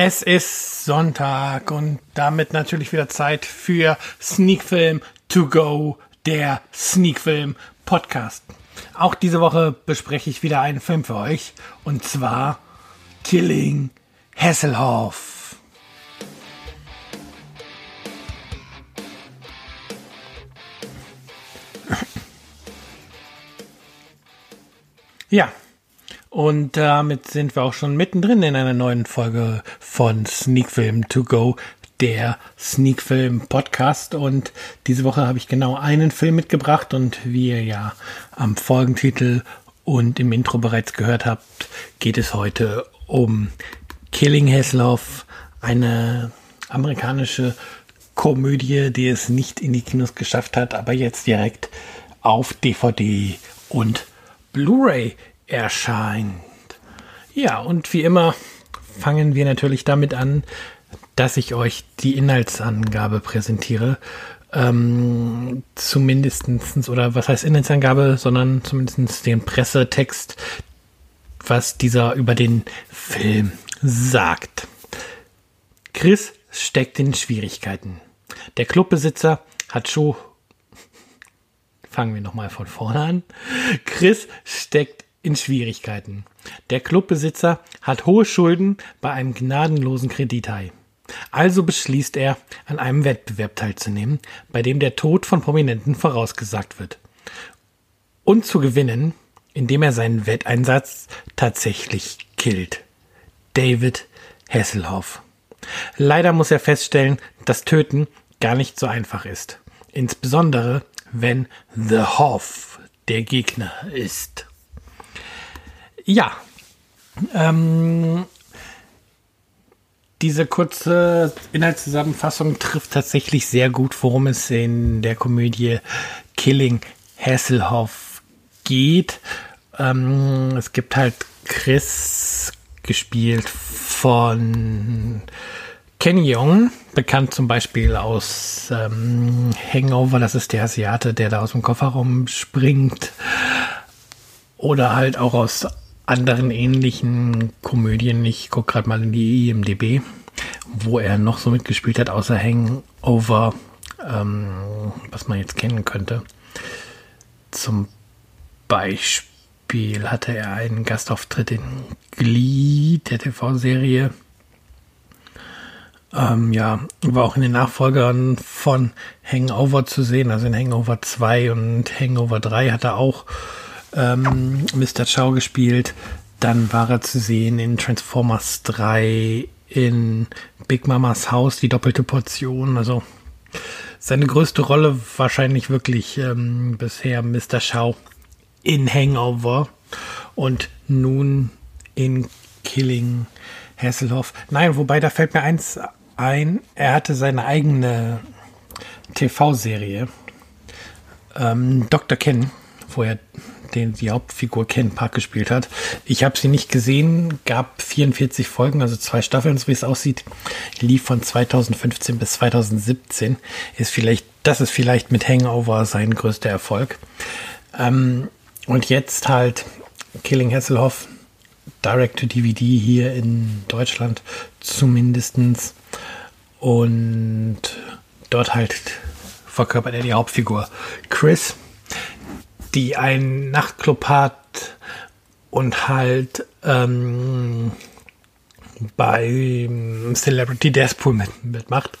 Es ist Sonntag und damit natürlich wieder Zeit für Sneakfilm to go, der Sneakfilm Podcast. Auch diese Woche bespreche ich wieder einen Film für euch und zwar Killing Hasselhoff. Ja, und damit sind wir auch schon mittendrin in einer neuen Folge von Sneak Film To Go, der Sneak Film Podcast. Und diese Woche habe ich genau einen Film mitgebracht und wie ihr ja am Folgentitel und im Intro bereits gehört habt, geht es heute um Killing Hasselhoff, eine amerikanische Komödie, die es nicht in die Kinos geschafft hat, aber jetzt direkt auf DVD und Blu-ray erscheint. Ja, und wie immer fangen wir natürlich damit an, dass ich euch die Inhaltsangabe präsentiere. Ähm, zumindestens oder was heißt Inhaltsangabe, sondern zumindest den Pressetext, was dieser über den Film sagt. Chris steckt in Schwierigkeiten. Der Clubbesitzer hat schon. Fangen wir nochmal von vorne an. Chris steckt in Schwierigkeiten. Der Clubbesitzer hat hohe Schulden bei einem gnadenlosen Kredithai. Also beschließt er, an einem Wettbewerb teilzunehmen, bei dem der Tod von Prominenten vorausgesagt wird. Und zu gewinnen, indem er seinen Wetteinsatz tatsächlich killt. David Hasselhoff. Leider muss er feststellen, dass Töten gar nicht so einfach ist. Insbesondere, wenn The Hoff der Gegner ist. Ja. Ähm, diese kurze Inhaltszusammenfassung trifft tatsächlich sehr gut, worum es in der Komödie Killing Hasselhoff geht. Ähm, es gibt halt Chris, gespielt von Kenny Young, bekannt zum Beispiel aus ähm, Hangover, das ist der Asiate, der da aus dem Kofferraum springt. Oder halt auch aus anderen ähnlichen Komödien. Ich gucke gerade mal in die IMDB, wo er noch so mitgespielt hat, außer Hangover, ähm, was man jetzt kennen könnte. Zum Beispiel hatte er einen Gastauftritt in Glee, der TV-Serie. Ähm, ja, war auch in den Nachfolgern von Hangover zu sehen, also in Hangover 2 und Hangover 3 hat er auch ähm, Mr. Chow gespielt. Dann war er zu sehen in Transformers 3, in Big Mamas Haus, die doppelte Portion. Also seine größte Rolle wahrscheinlich wirklich ähm, bisher Mr. Chow in Hangover und nun in Killing Hasselhoff. Nein, wobei da fällt mir eins ein, er hatte seine eigene TV-Serie, ähm, Dr. Ken, wo er den die Hauptfigur Ken Park gespielt hat. Ich habe sie nicht gesehen, gab 44 Folgen, also zwei Staffeln, so wie es aussieht. Lief von 2015 bis 2017. Ist vielleicht, das ist vielleicht mit Hangover sein größter Erfolg. Ähm, und jetzt halt Killing Hasselhoff, Direct to DVD hier in Deutschland zumindestens. Und dort halt verkörpert er die Hauptfigur Chris die einen Nachtclub hat und halt ähm, bei Celebrity Deathpool mit, mitmacht,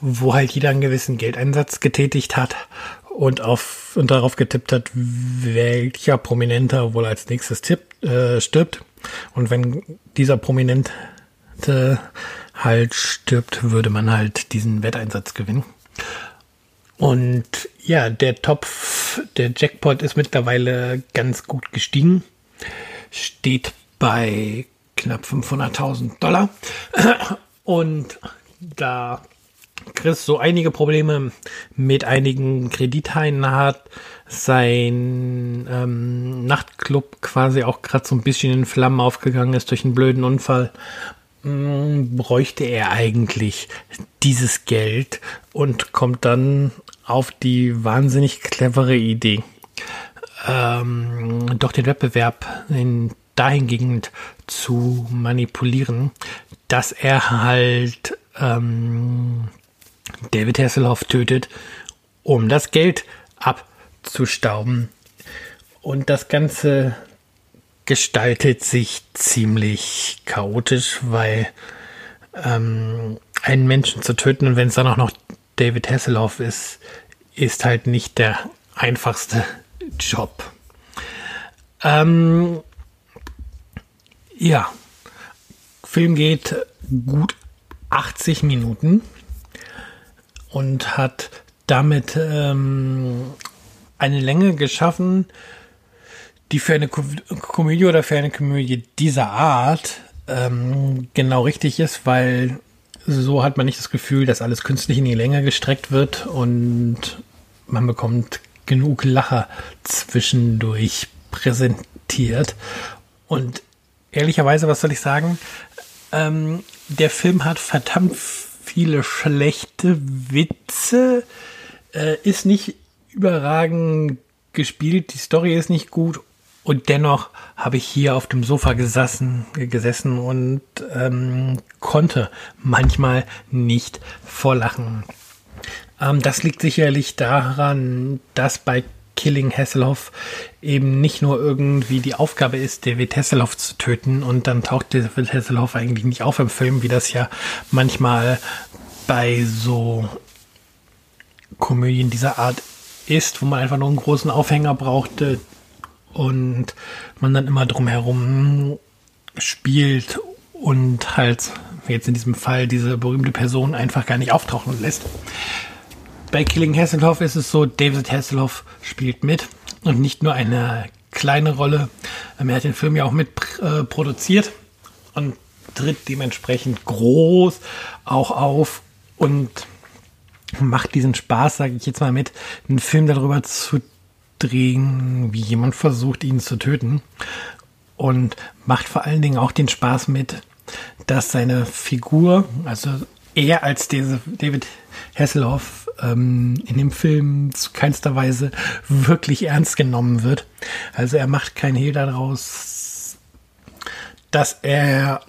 wo halt jeder einen gewissen Geldeinsatz getätigt hat und auf und darauf getippt hat, welcher Prominenter wohl als nächstes tippt, äh, stirbt. Und wenn dieser Prominente halt stirbt, würde man halt diesen Wetteinsatz gewinnen. Und ja, der Der Jackpot ist mittlerweile ganz gut gestiegen. Steht bei knapp 500.000 Dollar. Und da Chris so einige Probleme mit einigen Kredithaien hat, sein ähm, Nachtclub quasi auch gerade so ein bisschen in Flammen aufgegangen ist durch einen blöden Unfall, mh, mm, bräuchte er eigentlich dieses Geld und kommt dann auf die wahnsinnig clevere Idee, ähm, doch den Wettbewerb in dahingehend zu manipulieren, dass er halt ähm, David Hasselhoff tötet, um das Geld abzustauben. Und das Ganze gestaltet sich ziemlich chaotisch, weil ähm, einen Menschen zu töten und wenn es dann auch noch David Hasselhoff ist, ist halt nicht der einfachste Job. Ähm, ja, Film geht gut 80 Minuten und hat damit ähm, eine Länge geschaffen, die für eine Ko Komödie oder für eine Komödie dieser Art ähm, genau richtig ist, weil so hat man nicht das Gefühl, dass alles künstlich in die Länge gestreckt wird und man bekommt genug Lacher zwischendurch präsentiert. Und ehrlicherweise, was soll ich sagen? Ähm, der Film hat verdammt viele schlechte Witze, äh, ist nicht überragend gespielt, die Story ist nicht gut und dennoch habe ich hier auf dem Sofa gesessen, gesessen und ähm, konnte manchmal nicht vorlachen. Ähm, das liegt sicherlich daran, dass bei Killing Hasselhoff eben nicht nur irgendwie die Aufgabe ist, David Hasselhoff zu töten und dann taucht David Hasselhoff eigentlich nicht auf im Film, wie das ja manchmal bei so Komödien dieser Art ist, wo man einfach nur einen großen Aufhänger braucht und man dann immer drumherum spielt und halt jetzt in diesem Fall diese berühmte Person einfach gar nicht auftauchen lässt. Bei Killing Hasselhoff ist es so, David Hasselhoff spielt mit und nicht nur eine kleine Rolle. Er hat den Film ja auch mit äh, produziert und tritt dementsprechend groß auch auf und macht diesen Spaß, sage ich jetzt mal mit, einen Film darüber zu drehen, wie jemand versucht, ihn zu töten. Und macht vor allen Dingen auch den Spaß mit, dass seine Figur, also er als David Hasselhoff ähm, in dem Film zu keinster Weise wirklich ernst genommen wird. Also er macht kein Hehl daraus, dass er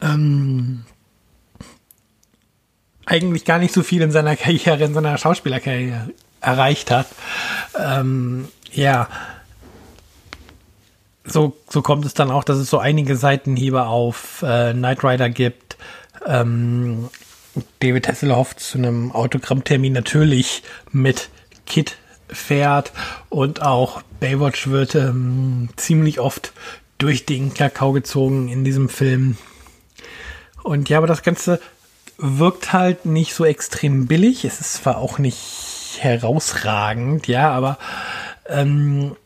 ähm, eigentlich gar nicht so viel in seiner Karriere, in seiner Schauspielerkarriere erreicht hat. Ähm, ja, so, so kommt es dann auch, dass es so einige Seitenhiebe auf äh, Knight Rider gibt. Ähm, David Hasselhoff zu einem Autogrammtermin natürlich mit Kit fährt und auch Baywatch wird ähm, ziemlich oft durch den Kakao gezogen in diesem Film. Und ja, aber das Ganze wirkt halt nicht so extrem billig. Es ist zwar auch nicht herausragend, ja, aber ähm,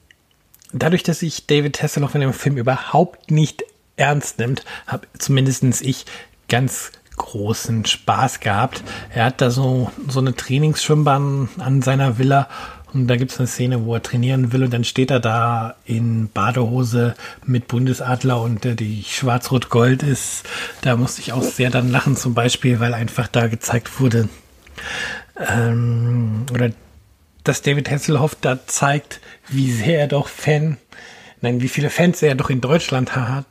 dadurch, dass sich David Hasselhoff in dem Film überhaupt nicht ernst nimmt, habe zumindest ich ganz großen Spaß gehabt. Er hat da so, so eine Trainingsschwimmbahn an seiner Villa und da gibt es eine Szene, wo er trainieren will und dann steht er da in Badehose mit Bundesadler und äh, die Schwarz-Rot-Gold ist. Da musste ich auch sehr dann lachen zum Beispiel, weil einfach da gezeigt wurde, ähm, oder dass David Hasselhoff da zeigt, wie sehr er doch Fan, nein, wie viele Fans er doch in Deutschland hat.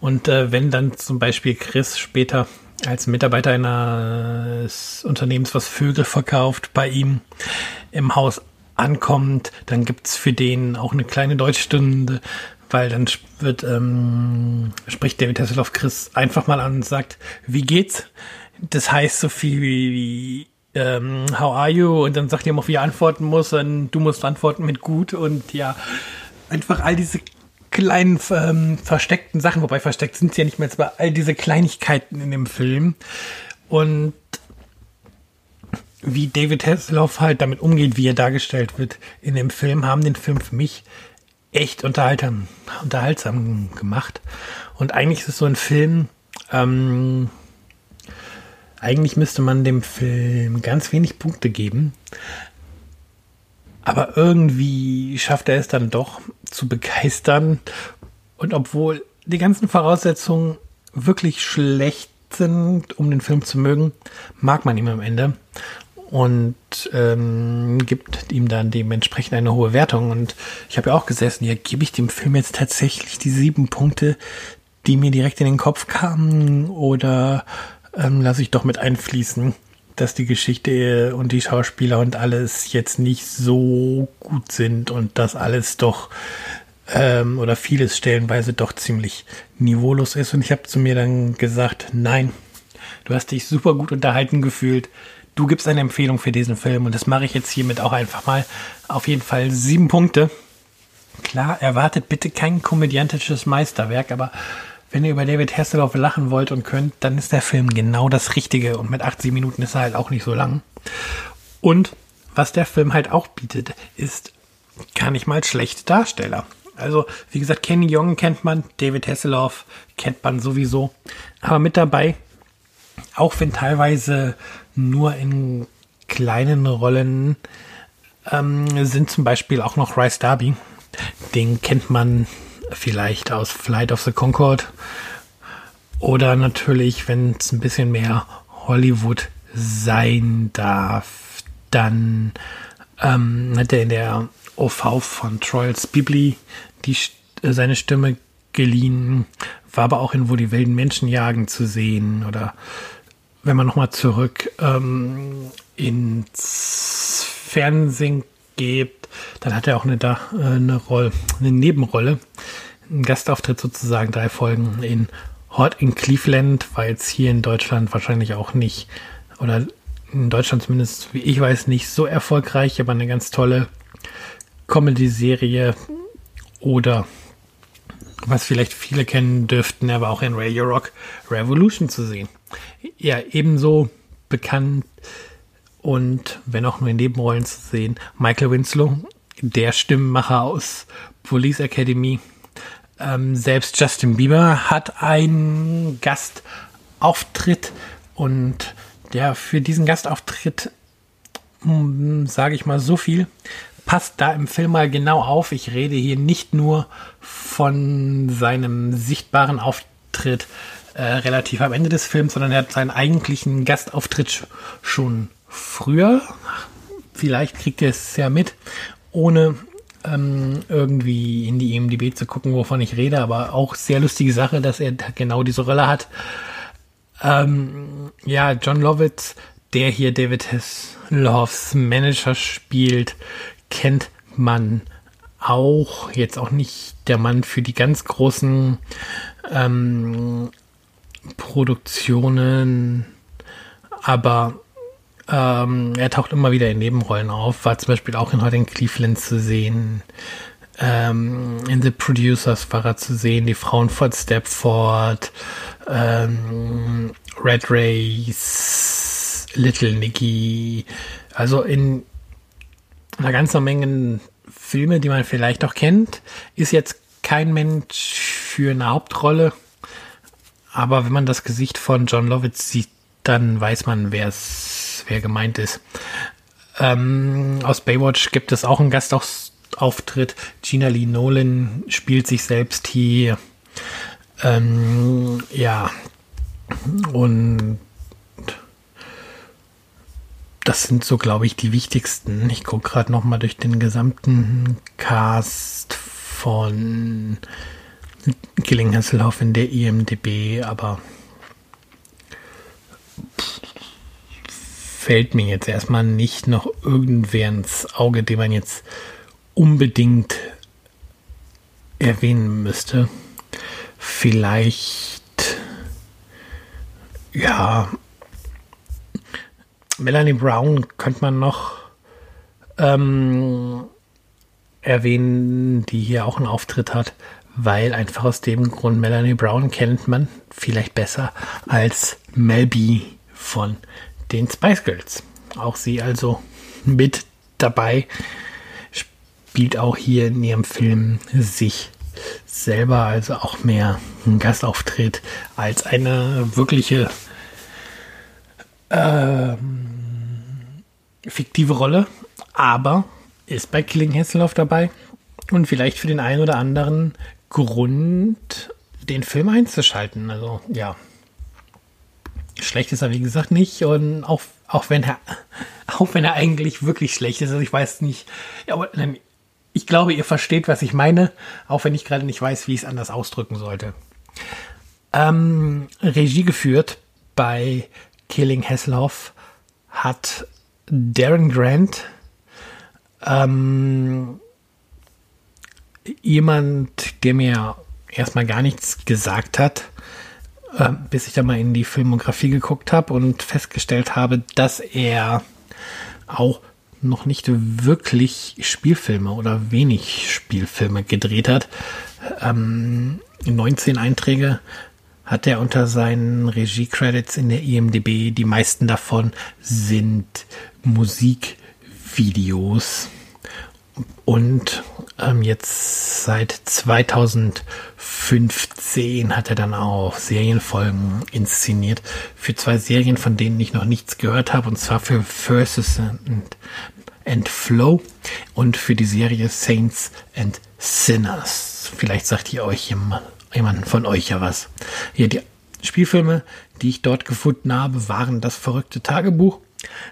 Und äh, wenn dann zum Beispiel Chris später als Mitarbeiter eines Unternehmens, was Vögel verkauft, bei ihm im Haus ankommt, dann gibt's für den auch eine kleine Deutschstunde, weil dann wird, ähm, spricht David Hasselhoff Chris einfach mal an und sagt, wie geht's? Das heißt so viel wie, ähm, how are you? Und dann sagt er immer, wie er antworten muss und du musst antworten mit gut und ja, einfach all diese kleinen ähm, versteckten Sachen, wobei versteckt sind sie ja nicht mehr, aber all diese Kleinigkeiten in dem Film und wie David Hasselhoff halt damit umgeht, wie er dargestellt wird in dem Film, haben den Film für mich echt unterhaltsam, unterhaltsam gemacht. Und eigentlich ist es so ein Film, ähm, eigentlich müsste man dem Film ganz wenig Punkte geben. Aber irgendwie schafft er es dann doch zu begeistern. Und obwohl die ganzen Voraussetzungen wirklich schlecht sind, um den Film zu mögen, mag man ihn am Ende und ähm, gibt ihm dann dementsprechend eine hohe Wertung. Und ich habe ja auch gesessen, ja, gebe ich dem Film jetzt tatsächlich die sieben Punkte, die mir direkt in den Kopf kamen oder ähm, lasse ich doch mit einfließen, dass die Geschichte und die Schauspieler und alles jetzt nicht so gut sind und das alles doch ähm, oder vieles stellenweise doch ziemlich niveaulos ist. Und ich habe zu mir dann gesagt, nein, du hast dich super gut unterhalten gefühlt. Du gibst eine Empfehlung für diesen Film und das mache ich jetzt hiermit auch einfach mal. Auf jeden Fall sieben Punkte. Klar, erwartet bitte kein komödiantisches Meisterwerk, aber wenn ihr über David Hasselhoff lachen wollt und könnt, dann ist der Film genau das Richtige und mit 80 Minuten ist er halt auch nicht so lang. Und was der Film halt auch bietet, ist gar nicht mal schlechte Darsteller. Also, wie gesagt, Kenny Young kennt man, David Hasselhoff kennt man sowieso. Aber mit dabei, auch wenn teilweise nur in kleinen Rollen, ähm, sind zum Beispiel auch noch Rice Darby. Den kennt man vielleicht aus Flight of the Concorde. Oder natürlich, wenn es ein bisschen mehr Hollywood sein darf, dann ähm, hat er in der OV von Troyals Bibli die, äh, seine Stimme geliehen, war aber auch in Wo die wilden Menschen jagen zu sehen oder wenn man nochmal zurück ähm, ins Fernsehen geht, dann hat er auch eine, äh, eine, Rolle, eine Nebenrolle, einen Gastauftritt sozusagen, drei Folgen in Hot in Cleveland, war jetzt hier in Deutschland wahrscheinlich auch nicht, oder in Deutschland zumindest, wie ich weiß, nicht so erfolgreich, aber eine ganz tolle Comedy-Serie oder was vielleicht viele kennen dürften, er war auch in Radio Rock Revolution zu sehen. Ja, ebenso bekannt und wenn auch nur in Nebenrollen zu sehen, Michael Winslow, der Stimmenmacher aus Police Academy. Ähm, selbst Justin Bieber hat einen Gastauftritt und der für diesen Gastauftritt hm, sage ich mal so viel passt da im Film mal genau auf. Ich rede hier nicht nur von seinem sichtbaren Auftritt äh, relativ am Ende des Films, sondern er hat seinen eigentlichen Gastauftritt schon früher. Vielleicht kriegt ihr es ja mit, ohne ähm, irgendwie in die EMDB zu gucken, wovon ich rede, aber auch sehr lustige Sache, dass er genau diese Rolle hat. Ähm, ja, John Lovitz, der hier David Hasselhoffs Manager spielt, kennt man auch, jetzt auch nicht der Mann für die ganz großen ähm, Produktionen, aber ähm, er taucht immer wieder in Nebenrollen auf, war zum Beispiel auch in heute in Cleveland zu sehen. Ähm, in The Producers war er zu sehen, die Frauen von Stepford, ähm, Red Race, Little Nicky, also in einer ganzen Menge Filme, die man vielleicht auch kennt. Ist jetzt kein Mensch für eine Hauptrolle, aber wenn man das Gesicht von John Lovitz sieht, dann weiß man, wer wer gemeint ist. Ähm, aus Baywatch gibt es auch einen Gastauftritt. Gina Lee Nolan spielt sich selbst hier. Ähm, ja. Und das sind so, glaube ich, die wichtigsten. Ich gucke gerade noch mal durch den gesamten Cast von Killing Hasselhoff in der IMDB, aber fällt mir jetzt erstmal nicht noch irgendwer ins Auge, den man jetzt unbedingt erwähnen müsste. Vielleicht, ja, Melanie Brown könnte man noch ähm, erwähnen, die hier auch einen Auftritt hat, weil einfach aus dem Grund Melanie Brown kennt man vielleicht besser als Melby von den Spice Girls. Auch sie also mit dabei, spielt auch hier in ihrem Film sich selber, also auch mehr ein Gastauftritt als eine wirkliche ähm, fiktive Rolle, aber ist bei Killing Hasselhoff dabei und vielleicht für den einen oder anderen Grund, den Film einzuschalten. Also ja, schlecht ist er wie gesagt nicht. Und auch, auch wenn er auch wenn er eigentlich wirklich schlecht ist, also ich weiß nicht, aber ich glaube, ihr versteht, was ich meine, auch wenn ich gerade nicht weiß, wie ich es anders ausdrücken sollte. Ähm, Regie geführt bei Killing Hasselhoff hat Darren Grant, ähm, jemand, der mir erstmal gar nichts gesagt hat, äh, bis ich da mal in die Filmografie geguckt habe und festgestellt habe, dass er auch noch nicht wirklich Spielfilme oder wenig Spielfilme gedreht hat. Ähm, 19 Einträge hat er unter seinen Regie-Credits in der IMDB. Die meisten davon sind Musikvideos. Und ähm, jetzt seit 2015 hat er dann auch Serienfolgen inszeniert. Für zwei Serien, von denen ich noch nichts gehört habe. Und zwar für Versus and, and Flow und für die Serie Saints and Sinners. Vielleicht sagt ihr euch jemand, von euch ja was. Hier, die Spielfilme, die ich dort gefunden habe, waren das verrückte Tagebuch,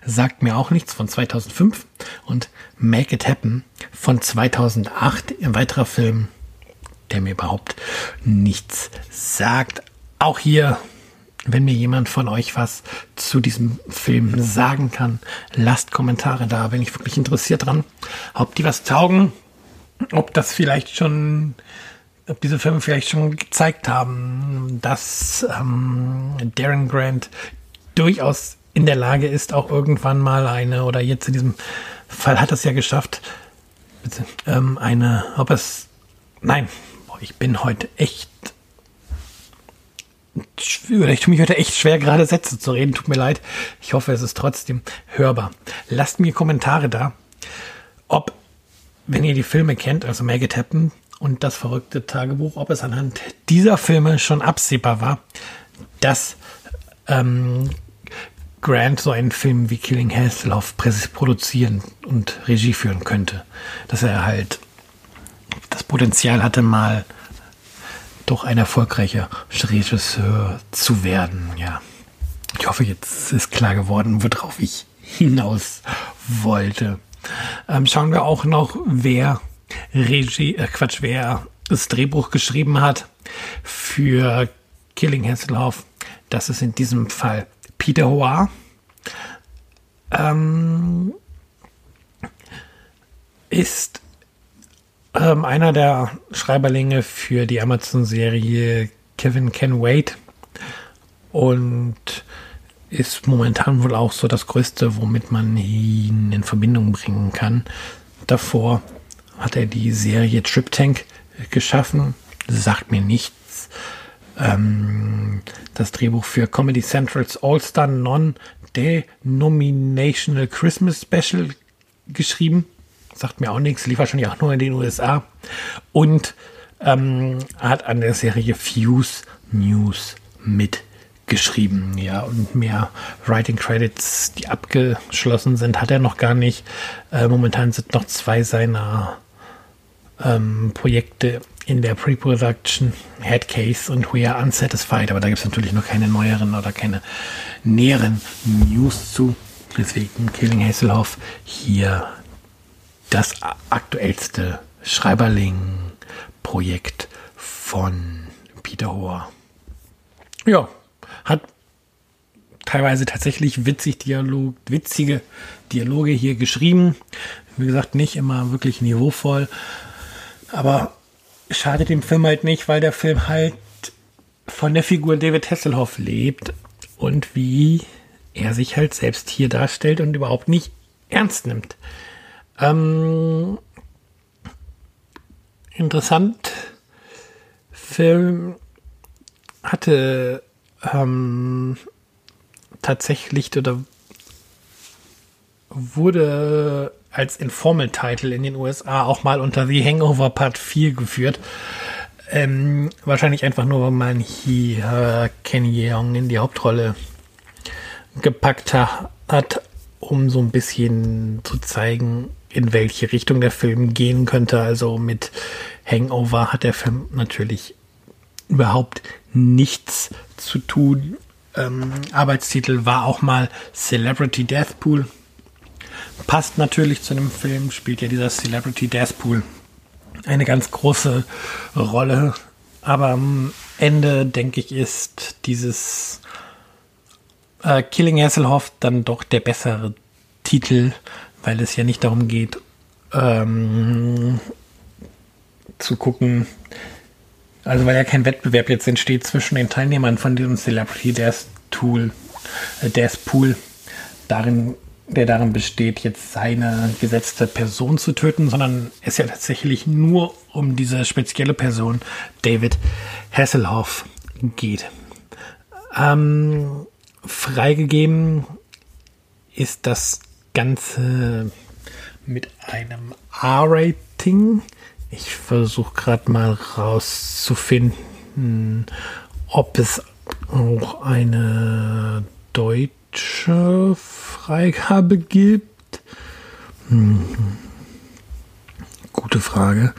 sagt mir auch nichts von 2005 und Make It Happen von 2008, ein weiterer Film, der mir überhaupt nichts sagt. Auch hier, wenn mir jemand von euch was zu diesem Film sagen kann, lasst Kommentare da, bin ich wirklich interessiert dran, ob die was taugen, ob das vielleicht schon ob diese Filme vielleicht schon gezeigt haben, dass ähm, Darren Grant durchaus in der Lage ist, auch irgendwann mal eine, oder jetzt in diesem Fall hat es ja geschafft, ähm, eine, ob es, nein, ich bin heute echt, ich tue mich heute echt schwer, gerade Sätze zu reden, tut mir leid. Ich hoffe, es ist trotzdem hörbar. Lasst mir Kommentare da, ob, wenn ihr die Filme kennt, also Make It Happen, und das verrückte Tagebuch, ob es anhand dieser Filme schon absehbar war, dass ähm, Grant so einen Film wie Killing Hasselhoff produzieren und Regie führen könnte. Dass er halt das Potenzial hatte, mal doch ein erfolgreicher Regisseur zu werden. Ja, ich hoffe, jetzt ist klar geworden, worauf ich hinaus wollte. Ähm, schauen wir auch noch, wer Regie, äh Quatsch, wer das Drehbuch geschrieben hat für Killing Hasselhoff. Das ist in diesem Fall Peter Hoa. Ähm, ist ähm, einer der Schreiberlinge für die Amazon-Serie Kevin Can Wait und ist momentan wohl auch so das Größte, womit man ihn in Verbindung bringen kann. Davor hat er die Serie Trip Tank geschaffen. Sagt mir nichts. Ähm, das Drehbuch für Comedy Centrals All-Star Non-Denominational Christmas Special geschrieben. Sagt mir auch nichts, lief wahrscheinlich auch nur in den USA. Und ähm, hat an der Serie Fuse News mit geschrieben, ja, und mehr Writing Credits, die abgeschlossen sind, hat er noch gar nicht. Äh, momentan sind noch zwei seiner ähm, Projekte in der Pre-Production, Headcase und We Are Unsatisfied, aber da gibt es natürlich noch keine neueren oder keine näheren News zu. Deswegen Killing Hasselhoff hier das aktuellste Schreiberling-Projekt von Peter Hoher. Ja, hat teilweise tatsächlich witzig Dialog, witzige Dialoge hier geschrieben. Wie gesagt, nicht immer wirklich niveauvoll, aber schadet dem Film halt nicht, weil der Film halt von der Figur David Hasselhoff lebt und wie er sich halt selbst hier darstellt und überhaupt nicht ernst nimmt. Ähm, interessant. Film hatte ähm, tatsächlich oder wurde als Informal-Title in den USA auch mal unter The Hangover Part 4 geführt. Ähm, wahrscheinlich einfach nur, weil man hier Kenny Yeong in die Hauptrolle gepackt hat, um so ein bisschen zu zeigen, in welche Richtung der Film gehen könnte. Also mit Hangover hat der Film natürlich überhaupt nichts zu tun. Ähm, Arbeitstitel war auch mal Celebrity Death Pool. Passt natürlich zu dem Film, spielt ja dieser Celebrity Death Pool eine ganz große Rolle. Aber am Ende, denke ich, ist dieses äh, Killing Hasselhoff dann doch der bessere Titel, weil es ja nicht darum geht, ähm, zu gucken, also weil ja kein Wettbewerb jetzt entsteht zwischen den Teilnehmern von diesem Celebrity Death Tool, äh, Death Pool, darin, der darin besteht, jetzt seine gesetzte Person zu töten, sondern es ja tatsächlich nur um diese spezielle Person, David Hasselhoff, geht. Ähm, freigegeben ist das Ganze mit einem R-Rating. Ich versuche gerade mal rauszufinden, ob es auch eine deutsche Freigabe gibt. Hm. Gute Frage.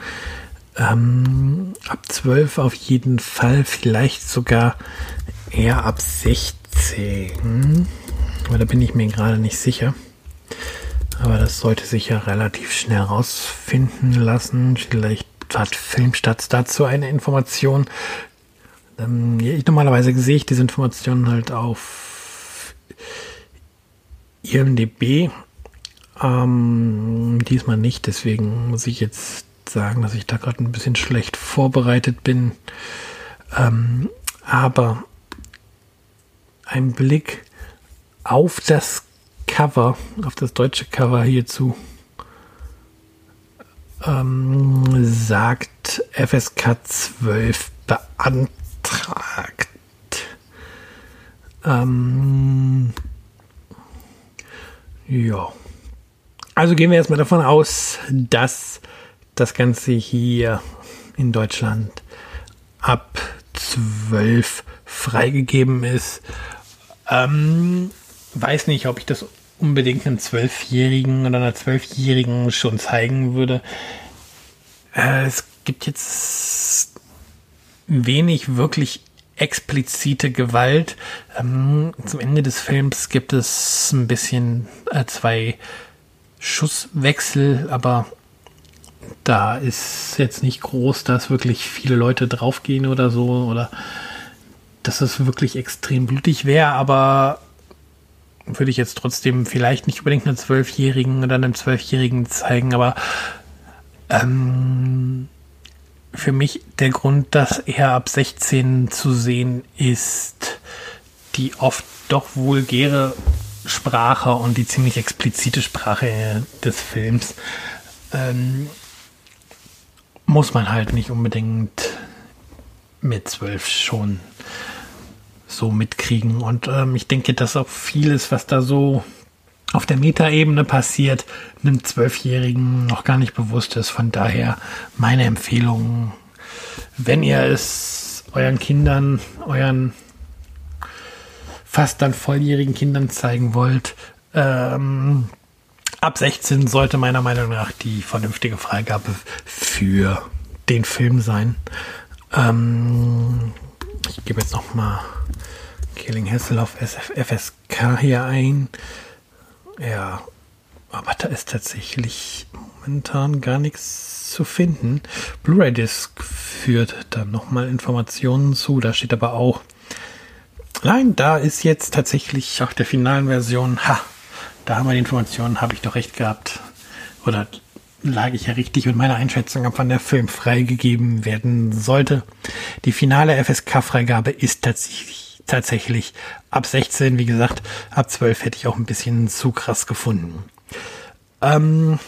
Ähm, ab 12 auf jeden Fall, vielleicht sogar eher ab 16. Aber da bin ich mir gerade nicht sicher. Aber das sollte sich ja relativ schnell rausfinden lassen. Vielleicht hat Filmstarts dazu eine Information. Ähm, normalerweise sehe ich diese Informationen halt auf IMDB. Ähm, diesmal nicht, deswegen muss ich jetzt sagen, dass ich da gerade ein bisschen schlecht vorbereitet bin. Ähm, aber ein Blick auf das Cover, auf das deutsche Cover hierzu, ähm, sagt FSK 12 beantragt. Ähm, ja. Also gehen wir erstmal davon aus, dass das Ganze hier in Deutschland ab 12 freigegeben ist. Ähm, weiß nicht, ob ich das unbedingt einem Zwölfjährigen oder einer Zwölfjährigen schon zeigen würde. Äh, es gibt jetzt wenig wirklich explizite Gewalt. Ähm, zum Ende des Films gibt es ein bisschen äh, zwei Schusswechsel, aber da ist jetzt nicht groß, dass wirklich viele Leute draufgehen oder so oder dass es wirklich extrem blutig wäre, aber würde ich jetzt trotzdem vielleicht nicht unbedingt einem Zwölfjährigen oder einem Zwölfjährigen zeigen, aber ähm, für mich der Grund, dass er ab 16 zu sehen ist, die oft doch vulgäre Sprache und die ziemlich explizite Sprache des Films ähm, muss man halt nicht unbedingt mit zwölf schon so mitkriegen. Und ähm, ich denke, dass auch vieles, was da so auf der Metaebene passiert, einem Zwölfjährigen noch gar nicht bewusst ist. Von daher meine Empfehlung, wenn ihr es euren Kindern, euren fast dann volljährigen Kindern zeigen wollt, ähm, ab 16 sollte meiner Meinung nach die vernünftige Freigabe für den Film sein. Ähm, ich gebe jetzt noch mal Killing Hasselhoff FSK hier ein. Ja, aber da ist tatsächlich momentan gar nichts zu finden. Blu-ray Disc führt dann nochmal Informationen zu. Da steht aber auch, nein, da ist jetzt tatsächlich auch der finalen Version. Ha, da haben wir die Informationen, habe ich doch recht gehabt. Oder lag ich ja richtig mit meiner Einschätzung ab, wann der Film freigegeben werden sollte. Die finale FSK-Freigabe ist tatsächlich tatsächlich ab 16, wie gesagt, ab 12 hätte ich auch ein bisschen zu krass gefunden. Ähm,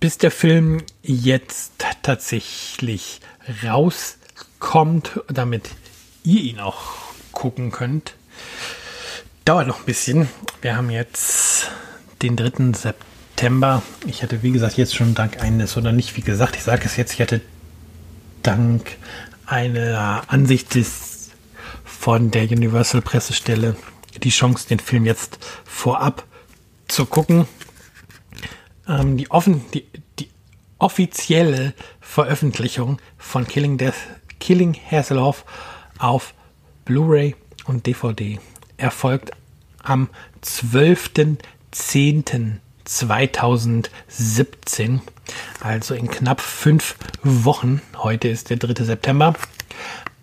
bis der Film jetzt tatsächlich rauskommt, damit ihr ihn auch gucken könnt, dauert noch ein bisschen. Wir haben jetzt den 3. September. Ich hatte, wie gesagt, jetzt schon dank eines oder nicht, wie gesagt, ich sage es jetzt, ich hatte dank einer Ansicht des, von der Universal Pressestelle die Chance, den Film jetzt vorab zu gucken. Ähm, die, offen, die, die offizielle Veröffentlichung von Killing, Death, Killing Hasselhoff auf Blu-ray und DVD erfolgt am 12.10. 2017. Also in knapp fünf Wochen. Heute ist der 3. September.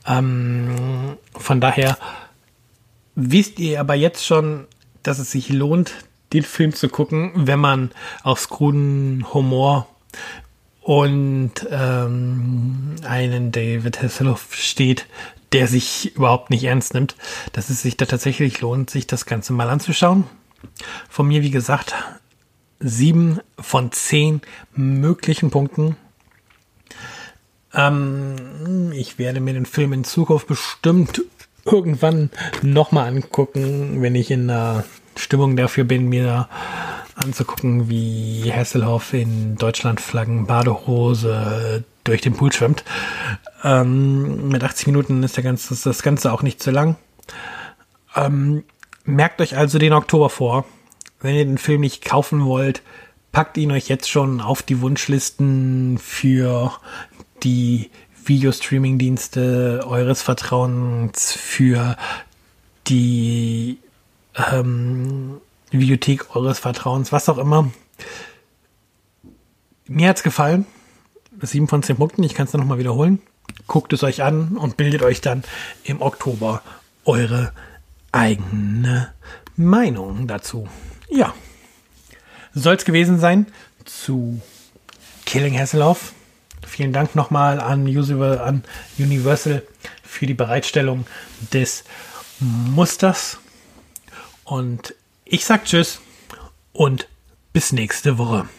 Ähm, von daher wisst ihr aber jetzt schon, dass es sich lohnt, den Film zu gucken, wenn man auf kruden Humor und ähm, einen David Hasselhoff steht, der sich überhaupt nicht ernst nimmt, dass es sich da tatsächlich lohnt, sich das Ganze mal anzuschauen. Von mir, wie gesagt, sieben von zehn möglichen Punkten. Ähm, ich werde mir den Film in Zukunft bestimmt irgendwann nochmal angucken, wenn ich in der Stimmung dafür bin, mir anzugucken, wie Hasselhoff in Deutschlandflaggen Badehose durch den Pool schwimmt. Ähm, mit 80 Minuten ist der ganze, ist das Ganze auch nicht zu lang. Ähm, merkt euch also den Oktober vor. Wenn ihr den Film nicht kaufen wollt, packt ihn euch jetzt schon auf die Wunschlisten für die Videostreaming-Dienste eures Vertrauens, für die ähm, Videothek eures Vertrauens, was auch immer. Mir hat's gefallen. 7 von 10 Punkten, ich kann es dann nochmal wiederholen. Guckt es euch an und bildet euch dann im Oktober eure eigene Meinung dazu. Ja, soll es gewesen sein zu Killing Hasselhoff. Vielen Dank nochmal an, Universal für die Bereitstellung des Musters. Und ich sag Tschüss und bis nächste Woche.